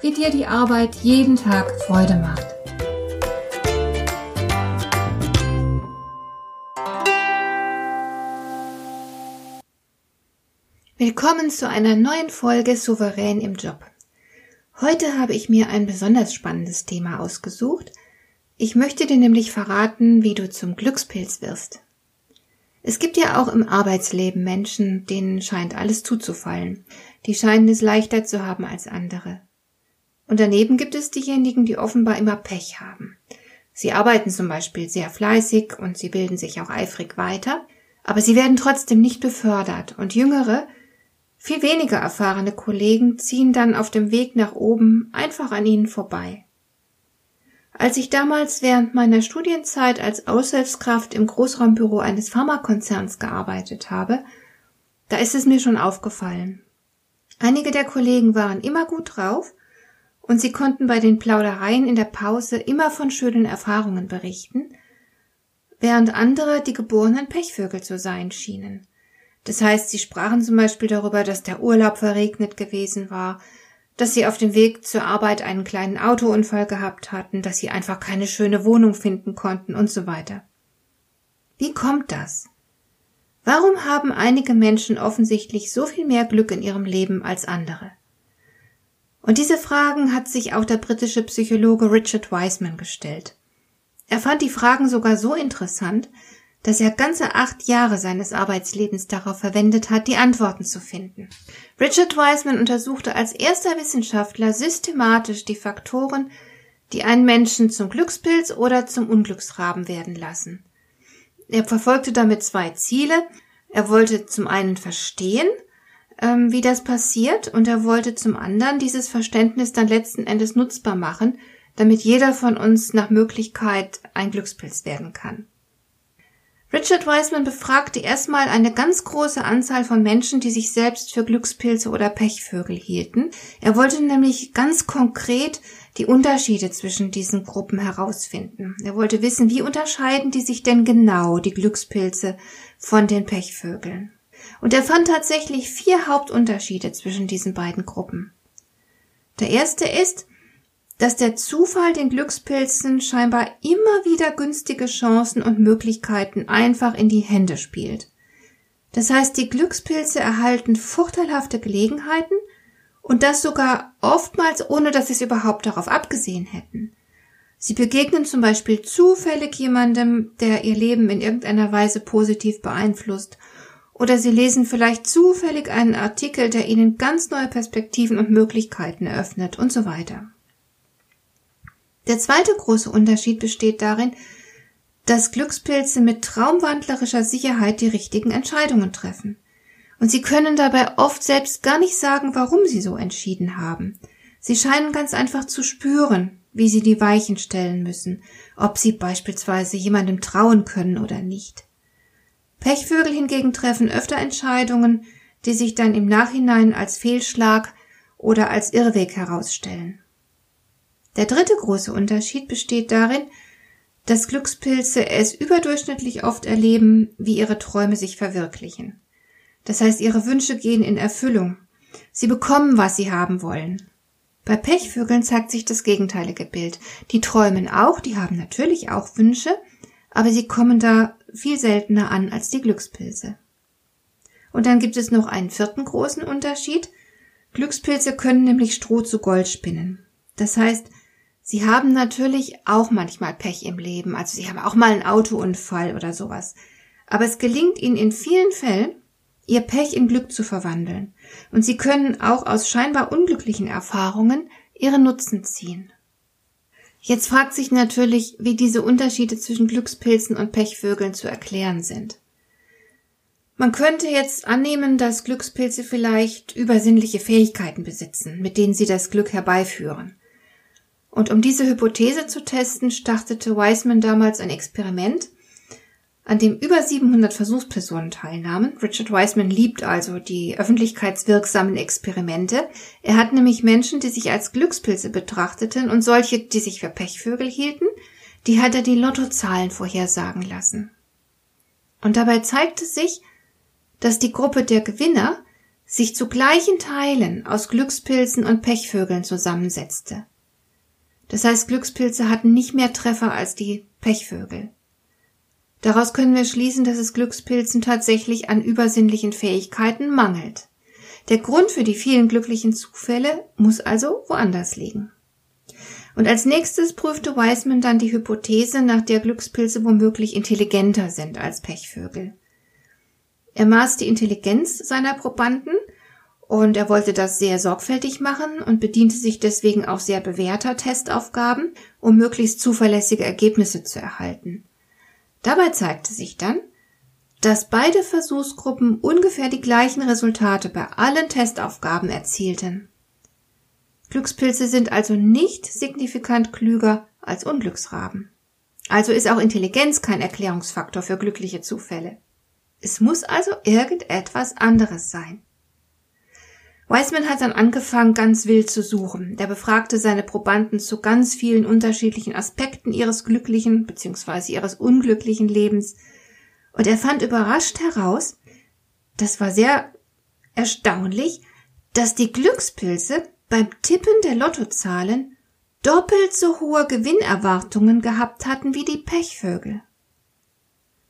wie dir die Arbeit jeden Tag Freude macht. Willkommen zu einer neuen Folge Souverän im Job. Heute habe ich mir ein besonders spannendes Thema ausgesucht. Ich möchte dir nämlich verraten, wie du zum Glückspilz wirst. Es gibt ja auch im Arbeitsleben Menschen, denen scheint alles zuzufallen. Die scheinen es leichter zu haben als andere. Und daneben gibt es diejenigen, die offenbar immer Pech haben. Sie arbeiten zum Beispiel sehr fleißig und sie bilden sich auch eifrig weiter, aber sie werden trotzdem nicht befördert und jüngere, viel weniger erfahrene Kollegen ziehen dann auf dem Weg nach oben einfach an ihnen vorbei. Als ich damals während meiner Studienzeit als Aushilfskraft im Großraumbüro eines Pharmakonzerns gearbeitet habe, da ist es mir schon aufgefallen. Einige der Kollegen waren immer gut drauf und sie konnten bei den Plaudereien in der Pause immer von schönen Erfahrungen berichten, während andere die geborenen Pechvögel zu sein schienen. Das heißt, sie sprachen zum Beispiel darüber, dass der Urlaub verregnet gewesen war, dass sie auf dem Weg zur Arbeit einen kleinen Autounfall gehabt hatten, dass sie einfach keine schöne Wohnung finden konnten und so weiter. Wie kommt das? Warum haben einige Menschen offensichtlich so viel mehr Glück in ihrem Leben als andere? Und diese Fragen hat sich auch der britische Psychologe Richard Wiseman gestellt. Er fand die Fragen sogar so interessant, dass er ganze acht Jahre seines Arbeitslebens darauf verwendet hat, die Antworten zu finden. Richard Wiseman untersuchte als erster Wissenschaftler systematisch die Faktoren, die einen Menschen zum Glückspilz oder zum Unglücksraben werden lassen. Er verfolgte damit zwei Ziele. Er wollte zum einen verstehen, ähm, wie das passiert, und er wollte zum anderen dieses Verständnis dann letzten Endes nutzbar machen, damit jeder von uns nach Möglichkeit ein Glückspilz werden kann. Richard Wiseman befragte erstmal eine ganz große Anzahl von Menschen, die sich selbst für Glückspilze oder Pechvögel hielten. Er wollte nämlich ganz konkret die Unterschiede zwischen diesen Gruppen herausfinden. Er wollte wissen, wie unterscheiden die sich denn genau, die Glückspilze, von den Pechvögeln. Und er fand tatsächlich vier Hauptunterschiede zwischen diesen beiden Gruppen. Der erste ist, dass der Zufall den Glückspilzen scheinbar immer wieder günstige Chancen und Möglichkeiten einfach in die Hände spielt. Das heißt, die Glückspilze erhalten vorteilhafte Gelegenheiten und das sogar oftmals ohne dass sie es überhaupt darauf abgesehen hätten. Sie begegnen zum Beispiel zufällig jemandem, der ihr Leben in irgendeiner Weise positiv beeinflusst oder Sie lesen vielleicht zufällig einen Artikel, der Ihnen ganz neue Perspektiven und Möglichkeiten eröffnet und so weiter. Der zweite große Unterschied besteht darin, dass Glückspilze mit traumwandlerischer Sicherheit die richtigen Entscheidungen treffen. Und sie können dabei oft selbst gar nicht sagen, warum sie so entschieden haben. Sie scheinen ganz einfach zu spüren, wie sie die Weichen stellen müssen, ob sie beispielsweise jemandem trauen können oder nicht. Pechvögel hingegen treffen öfter Entscheidungen, die sich dann im Nachhinein als Fehlschlag oder als Irrweg herausstellen. Der dritte große Unterschied besteht darin, dass Glückspilze es überdurchschnittlich oft erleben, wie ihre Träume sich verwirklichen. Das heißt, ihre Wünsche gehen in Erfüllung. Sie bekommen, was sie haben wollen. Bei Pechvögeln zeigt sich das gegenteilige Bild. Die träumen auch, die haben natürlich auch Wünsche, aber sie kommen da viel seltener an als die Glückspilze. Und dann gibt es noch einen vierten großen Unterschied. Glückspilze können nämlich Stroh zu Gold spinnen. Das heißt, sie haben natürlich auch manchmal Pech im Leben, also sie haben auch mal einen Autounfall oder sowas. Aber es gelingt ihnen in vielen Fällen, ihr Pech in Glück zu verwandeln. Und sie können auch aus scheinbar unglücklichen Erfahrungen ihre Nutzen ziehen. Jetzt fragt sich natürlich, wie diese Unterschiede zwischen Glückspilzen und Pechvögeln zu erklären sind. Man könnte jetzt annehmen, dass Glückspilze vielleicht übersinnliche Fähigkeiten besitzen, mit denen sie das Glück herbeiführen. Und um diese Hypothese zu testen, startete Wiseman damals ein Experiment, an dem über 700 Versuchspersonen teilnahmen. Richard Wiseman liebt also die öffentlichkeitswirksamen Experimente. Er hat nämlich Menschen, die sich als Glückspilze betrachteten und solche, die sich für Pechvögel hielten, die hat er die Lottozahlen vorhersagen lassen. Und dabei zeigte sich, dass die Gruppe der Gewinner sich zu gleichen Teilen aus Glückspilzen und Pechvögeln zusammensetzte. Das heißt, Glückspilze hatten nicht mehr Treffer als die Pechvögel. Daraus können wir schließen, dass es Glückspilzen tatsächlich an übersinnlichen Fähigkeiten mangelt. Der Grund für die vielen glücklichen Zufälle muss also woanders liegen. Und als nächstes prüfte Wiseman dann die Hypothese, nach der Glückspilze womöglich intelligenter sind als Pechvögel. Er maß die Intelligenz seiner Probanden und er wollte das sehr sorgfältig machen und bediente sich deswegen auch sehr bewährter Testaufgaben, um möglichst zuverlässige Ergebnisse zu erhalten. Dabei zeigte sich dann, dass beide Versuchsgruppen ungefähr die gleichen Resultate bei allen Testaufgaben erzielten. Glückspilze sind also nicht signifikant klüger als Unglücksraben. Also ist auch Intelligenz kein Erklärungsfaktor für glückliche Zufälle. Es muss also irgendetwas anderes sein. Wiseman hat dann angefangen, ganz wild zu suchen. Der befragte seine Probanden zu ganz vielen unterschiedlichen Aspekten ihres glücklichen bzw. ihres unglücklichen Lebens. Und er fand überrascht heraus, das war sehr erstaunlich, dass die Glückspilze beim Tippen der Lottozahlen doppelt so hohe Gewinnerwartungen gehabt hatten wie die Pechvögel.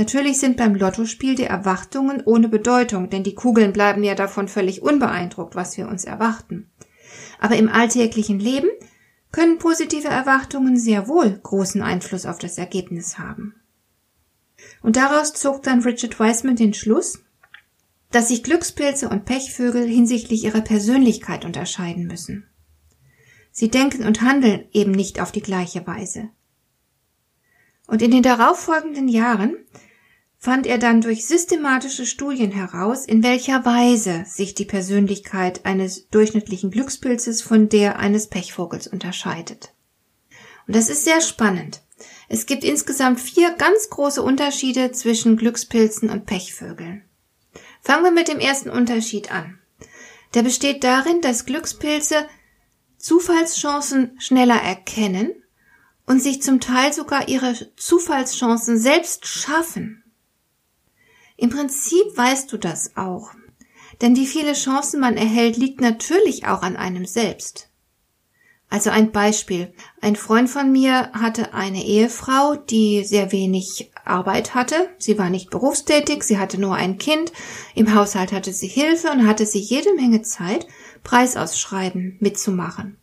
Natürlich sind beim Lottospiel die Erwartungen ohne Bedeutung, denn die Kugeln bleiben ja davon völlig unbeeindruckt, was wir uns erwarten. Aber im alltäglichen Leben können positive Erwartungen sehr wohl großen Einfluss auf das Ergebnis haben. Und daraus zog dann Richard Wiseman den Schluss, dass sich Glückspilze und Pechvögel hinsichtlich ihrer Persönlichkeit unterscheiden müssen. Sie denken und handeln eben nicht auf die gleiche Weise. Und in den darauffolgenden Jahren fand er dann durch systematische Studien heraus, in welcher Weise sich die Persönlichkeit eines durchschnittlichen Glückspilzes von der eines Pechvogels unterscheidet. Und das ist sehr spannend. Es gibt insgesamt vier ganz große Unterschiede zwischen Glückspilzen und Pechvögeln. Fangen wir mit dem ersten Unterschied an. Der besteht darin, dass Glückspilze Zufallschancen schneller erkennen und sich zum Teil sogar ihre Zufallschancen selbst schaffen. Im Prinzip weißt du das auch. Denn wie viele Chancen man erhält, liegt natürlich auch an einem selbst. Also ein Beispiel. Ein Freund von mir hatte eine Ehefrau, die sehr wenig Arbeit hatte. Sie war nicht berufstätig, sie hatte nur ein Kind. Im Haushalt hatte sie Hilfe und hatte sie jede Menge Zeit, Preisausschreiben mitzumachen.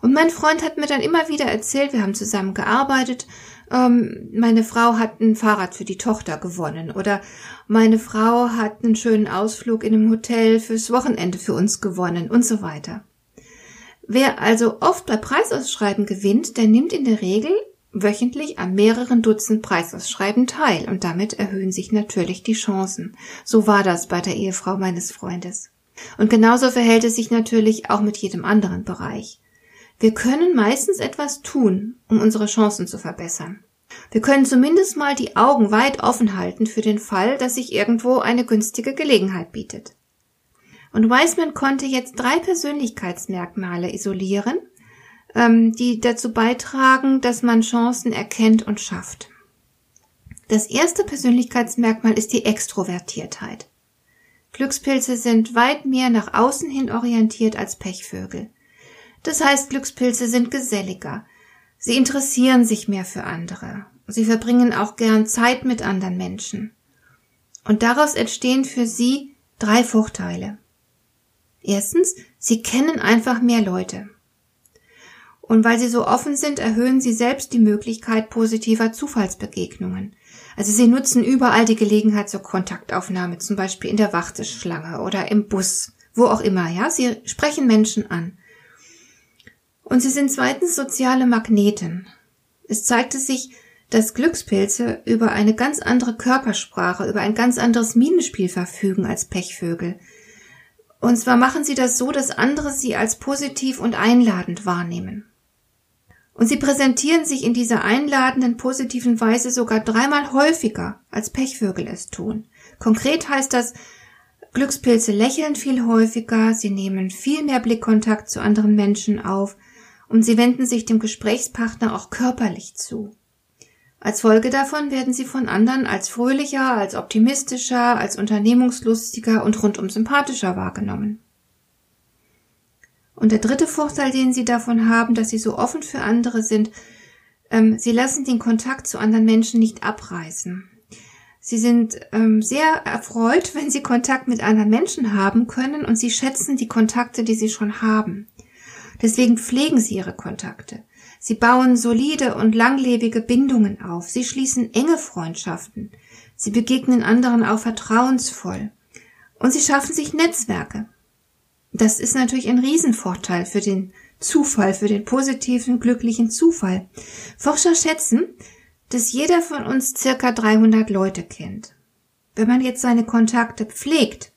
Und mein Freund hat mir dann immer wieder erzählt, wir haben zusammen gearbeitet, ähm, meine Frau hat ein Fahrrad für die Tochter gewonnen oder meine Frau hat einen schönen Ausflug in einem Hotel fürs Wochenende für uns gewonnen und so weiter. Wer also oft bei Preisausschreiben gewinnt, der nimmt in der Regel wöchentlich an mehreren Dutzend Preisausschreiben teil und damit erhöhen sich natürlich die Chancen. So war das bei der Ehefrau meines Freundes. Und genauso verhält es sich natürlich auch mit jedem anderen Bereich. Wir können meistens etwas tun, um unsere Chancen zu verbessern. Wir können zumindest mal die Augen weit offen halten für den Fall, dass sich irgendwo eine günstige Gelegenheit bietet. Und Wiseman konnte jetzt drei Persönlichkeitsmerkmale isolieren, ähm, die dazu beitragen, dass man Chancen erkennt und schafft. Das erste Persönlichkeitsmerkmal ist die Extrovertiertheit. Glückspilze sind weit mehr nach außen hin orientiert als Pechvögel. Das heißt, Glückspilze sind geselliger. Sie interessieren sich mehr für andere. Sie verbringen auch gern Zeit mit anderen Menschen. Und daraus entstehen für sie drei Vorteile. Erstens, sie kennen einfach mehr Leute. Und weil sie so offen sind, erhöhen sie selbst die Möglichkeit positiver Zufallsbegegnungen. Also sie nutzen überall die Gelegenheit zur Kontaktaufnahme, zum Beispiel in der Warteschlange oder im Bus, wo auch immer, ja. Sie sprechen Menschen an. Und sie sind zweitens soziale Magneten. Es zeigte sich, dass Glückspilze über eine ganz andere Körpersprache, über ein ganz anderes Minenspiel verfügen als Pechvögel. Und zwar machen sie das so, dass andere sie als positiv und einladend wahrnehmen. Und sie präsentieren sich in dieser einladenden, positiven Weise sogar dreimal häufiger, als Pechvögel es tun. Konkret heißt das, Glückspilze lächeln viel häufiger, sie nehmen viel mehr Blickkontakt zu anderen Menschen auf und sie wenden sich dem Gesprächspartner auch körperlich zu. Als Folge davon werden sie von anderen als fröhlicher, als optimistischer, als unternehmungslustiger und rundum sympathischer wahrgenommen. Und der dritte Vorteil, den sie davon haben, dass sie so offen für andere sind, ähm, sie lassen den Kontakt zu anderen Menschen nicht abreißen. Sie sind ähm, sehr erfreut, wenn sie Kontakt mit anderen Menschen haben können und sie schätzen die Kontakte, die sie schon haben. Deswegen pflegen sie ihre Kontakte. Sie bauen solide und langlebige Bindungen auf. Sie schließen enge Freundschaften. Sie begegnen anderen auch vertrauensvoll. Und sie schaffen sich Netzwerke. Das ist natürlich ein Riesenvorteil für den Zufall, für den positiven, glücklichen Zufall. Forscher schätzen, dass jeder von uns circa 300 Leute kennt. Wenn man jetzt seine Kontakte pflegt,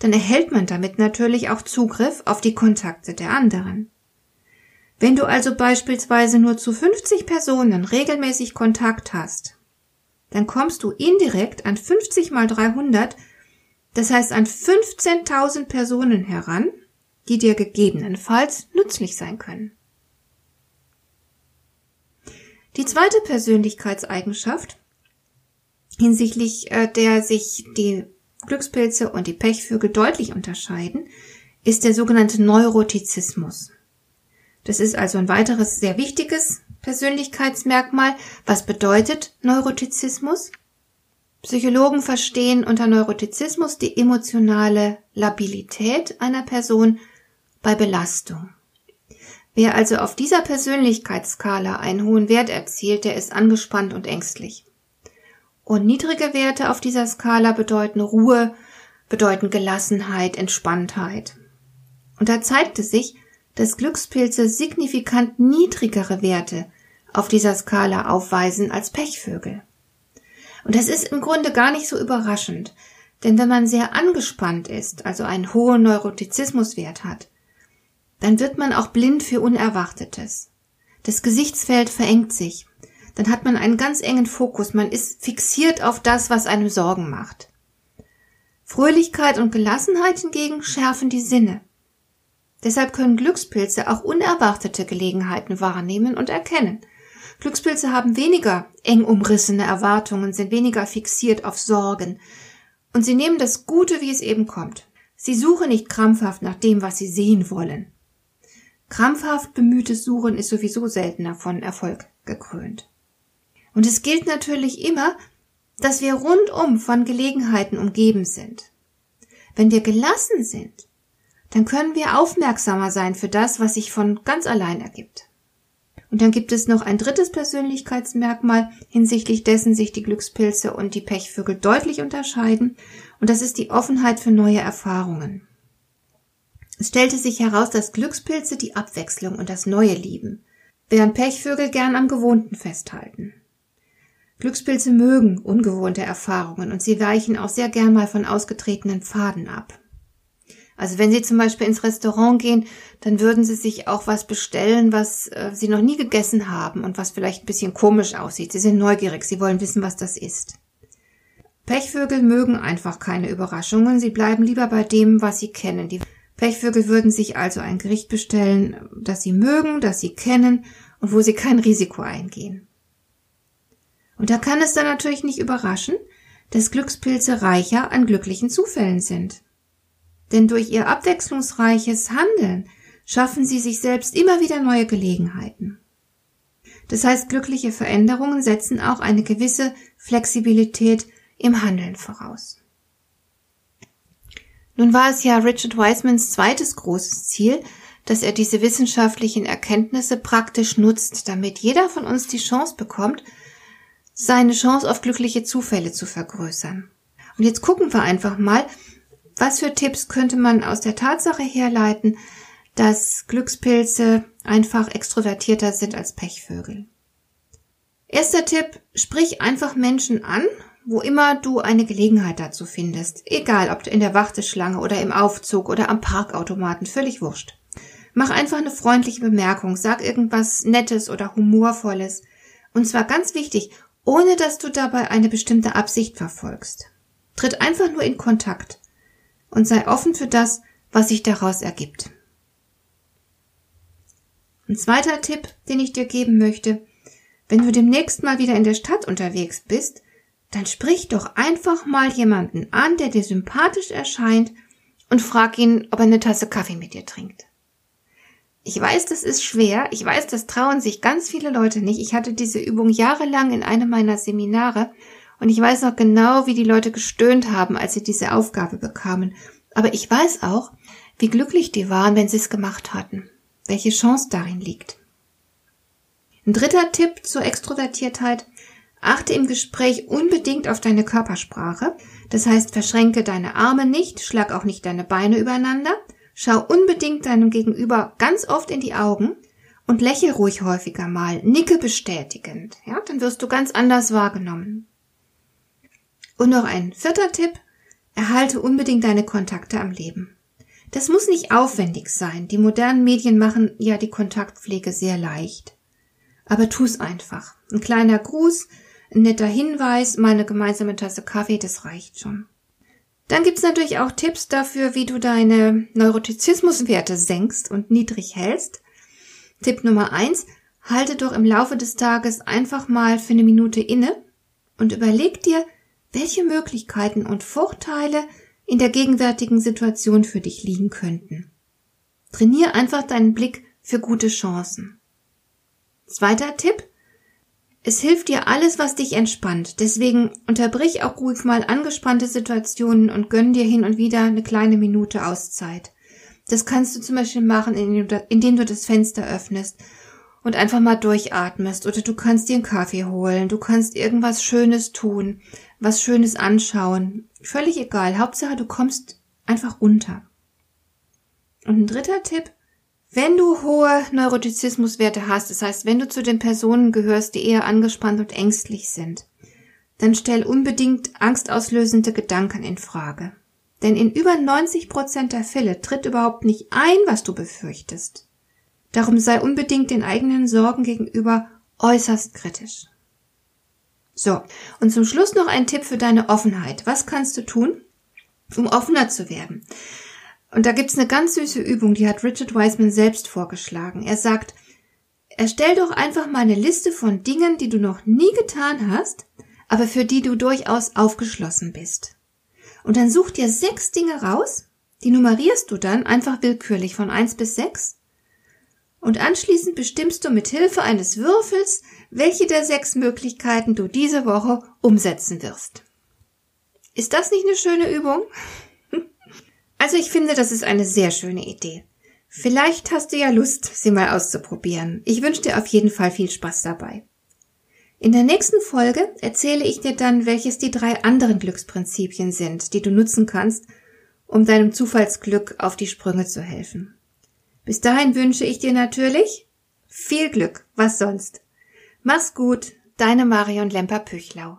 dann erhält man damit natürlich auch Zugriff auf die Kontakte der anderen. Wenn du also beispielsweise nur zu 50 Personen regelmäßig Kontakt hast, dann kommst du indirekt an 50 mal 300 das heißt an 15.000 Personen heran, die dir gegebenenfalls nützlich sein können. Die zweite Persönlichkeitseigenschaft, hinsichtlich äh, der sich die Glückspilze und die Pechvögel deutlich unterscheiden, ist der sogenannte Neurotizismus. Das ist also ein weiteres sehr wichtiges Persönlichkeitsmerkmal. Was bedeutet Neurotizismus? Psychologen verstehen unter Neurotizismus die emotionale Labilität einer Person bei Belastung. Wer also auf dieser Persönlichkeitsskala einen hohen Wert erzielt, der ist angespannt und ängstlich. Und niedrige Werte auf dieser Skala bedeuten Ruhe, bedeuten Gelassenheit, Entspanntheit. Und da zeigte sich, dass Glückspilze signifikant niedrigere Werte auf dieser Skala aufweisen als Pechvögel. Und das ist im Grunde gar nicht so überraschend, denn wenn man sehr angespannt ist, also einen hohen Neurotizismuswert hat, dann wird man auch blind für Unerwartetes. Das Gesichtsfeld verengt sich. Dann hat man einen ganz engen Fokus. Man ist fixiert auf das, was einem Sorgen macht. Fröhlichkeit und Gelassenheit hingegen schärfen die Sinne. Deshalb können Glückspilze auch unerwartete Gelegenheiten wahrnehmen und erkennen. Glückspilze haben weniger eng umrissene Erwartungen, sind weniger fixiert auf Sorgen. Und sie nehmen das Gute, wie es eben kommt. Sie suchen nicht krampfhaft nach dem, was sie sehen wollen. Krampfhaft bemühtes Suchen ist sowieso seltener von Erfolg gekrönt. Und es gilt natürlich immer, dass wir rundum von Gelegenheiten umgeben sind. Wenn wir gelassen sind, dann können wir aufmerksamer sein für das, was sich von ganz allein ergibt. Und dann gibt es noch ein drittes Persönlichkeitsmerkmal, hinsichtlich dessen sich die Glückspilze und die Pechvögel deutlich unterscheiden, und das ist die Offenheit für neue Erfahrungen. Es stellte sich heraus, dass Glückspilze die Abwechslung und das Neue lieben, während Pechvögel gern am Gewohnten festhalten. Glückspilze mögen ungewohnte Erfahrungen und sie weichen auch sehr gern mal von ausgetretenen Pfaden ab. Also wenn Sie zum Beispiel ins Restaurant gehen, dann würden Sie sich auch was bestellen, was äh, Sie noch nie gegessen haben und was vielleicht ein bisschen komisch aussieht. Sie sind neugierig, Sie wollen wissen, was das ist. Pechvögel mögen einfach keine Überraschungen, sie bleiben lieber bei dem, was sie kennen. Die Pechvögel würden sich also ein Gericht bestellen, das sie mögen, das sie kennen und wo sie kein Risiko eingehen. Und da kann es dann natürlich nicht überraschen, dass Glückspilze reicher an glücklichen Zufällen sind denn durch ihr abwechslungsreiches Handeln schaffen sie sich selbst immer wieder neue Gelegenheiten. Das heißt, glückliche Veränderungen setzen auch eine gewisse Flexibilität im Handeln voraus. Nun war es ja Richard Wisemans zweites großes Ziel, dass er diese wissenschaftlichen Erkenntnisse praktisch nutzt, damit jeder von uns die Chance bekommt, seine Chance auf glückliche Zufälle zu vergrößern. Und jetzt gucken wir einfach mal, was für Tipps könnte man aus der Tatsache herleiten, dass Glückspilze einfach extrovertierter sind als Pechvögel? Erster Tipp, sprich einfach Menschen an, wo immer du eine Gelegenheit dazu findest. Egal, ob in der Warteschlange oder im Aufzug oder am Parkautomaten, völlig wurscht. Mach einfach eine freundliche Bemerkung, sag irgendwas Nettes oder Humorvolles. Und zwar ganz wichtig, ohne dass du dabei eine bestimmte Absicht verfolgst. Tritt einfach nur in Kontakt und sei offen für das, was sich daraus ergibt. Ein zweiter Tipp, den ich dir geben möchte, wenn du demnächst mal wieder in der Stadt unterwegs bist, dann sprich doch einfach mal jemanden an, der dir sympathisch erscheint und frag ihn, ob er eine Tasse Kaffee mit dir trinkt. Ich weiß, das ist schwer. Ich weiß, das trauen sich ganz viele Leute nicht. Ich hatte diese Übung jahrelang in einem meiner Seminare und ich weiß noch genau, wie die Leute gestöhnt haben, als sie diese Aufgabe bekamen. Aber ich weiß auch, wie glücklich die waren, wenn sie es gemacht hatten. Welche Chance darin liegt. Ein dritter Tipp zur Extrovertiertheit. Achte im Gespräch unbedingt auf deine Körpersprache. Das heißt, verschränke deine Arme nicht, schlag auch nicht deine Beine übereinander. Schau unbedingt deinem Gegenüber ganz oft in die Augen und lächle ruhig häufiger mal, nicke bestätigend. Ja, dann wirst du ganz anders wahrgenommen. Und noch ein vierter Tipp. Erhalte unbedingt deine Kontakte am Leben. Das muss nicht aufwendig sein. Die modernen Medien machen ja die Kontaktpflege sehr leicht. Aber tu's einfach. Ein kleiner Gruß, ein netter Hinweis, mal eine gemeinsame Tasse Kaffee, das reicht schon. Dann gibt's natürlich auch Tipps dafür, wie du deine Neurotizismuswerte senkst und niedrig hältst. Tipp Nummer eins, halte doch im Laufe des Tages einfach mal für eine Minute inne und überleg dir, welche Möglichkeiten und Vorteile in der gegenwärtigen Situation für dich liegen könnten. Trainier einfach deinen Blick für gute Chancen. Zweiter Tipp. Es hilft dir alles, was dich entspannt. Deswegen unterbrich auch ruhig mal angespannte Situationen und gönn dir hin und wieder eine kleine Minute Auszeit. Das kannst du zum Beispiel machen, indem du das Fenster öffnest und einfach mal durchatmest. Oder du kannst dir einen Kaffee holen. Du kannst irgendwas Schönes tun was Schönes anschauen. Völlig egal. Hauptsache, du kommst einfach runter. Und ein dritter Tipp. Wenn du hohe Neurotizismuswerte hast, das heißt, wenn du zu den Personen gehörst, die eher angespannt und ängstlich sind, dann stell unbedingt angstauslösende Gedanken in Frage. Denn in über 90 Prozent der Fälle tritt überhaupt nicht ein, was du befürchtest. Darum sei unbedingt den eigenen Sorgen gegenüber äußerst kritisch. So, und zum Schluss noch ein Tipp für deine Offenheit. Was kannst du tun, um offener zu werden? Und da gibt's eine ganz süße Übung, die hat Richard Wiseman selbst vorgeschlagen. Er sagt, erstell doch einfach mal eine Liste von Dingen, die du noch nie getan hast, aber für die du durchaus aufgeschlossen bist. Und dann such dir sechs Dinge raus, die nummerierst du dann einfach willkürlich von eins bis sechs und anschließend bestimmst du mit Hilfe eines Würfels, welche der sechs Möglichkeiten du diese Woche umsetzen wirst. Ist das nicht eine schöne Übung? Also ich finde, das ist eine sehr schöne Idee. Vielleicht hast du ja Lust, sie mal auszuprobieren. Ich wünsche dir auf jeden Fall viel Spaß dabei. In der nächsten Folge erzähle ich dir dann, welches die drei anderen Glücksprinzipien sind, die du nutzen kannst, um deinem Zufallsglück auf die Sprünge zu helfen. Bis dahin wünsche ich dir natürlich viel Glück, was sonst. Mach's gut, deine Marion Lemper-Püchlau.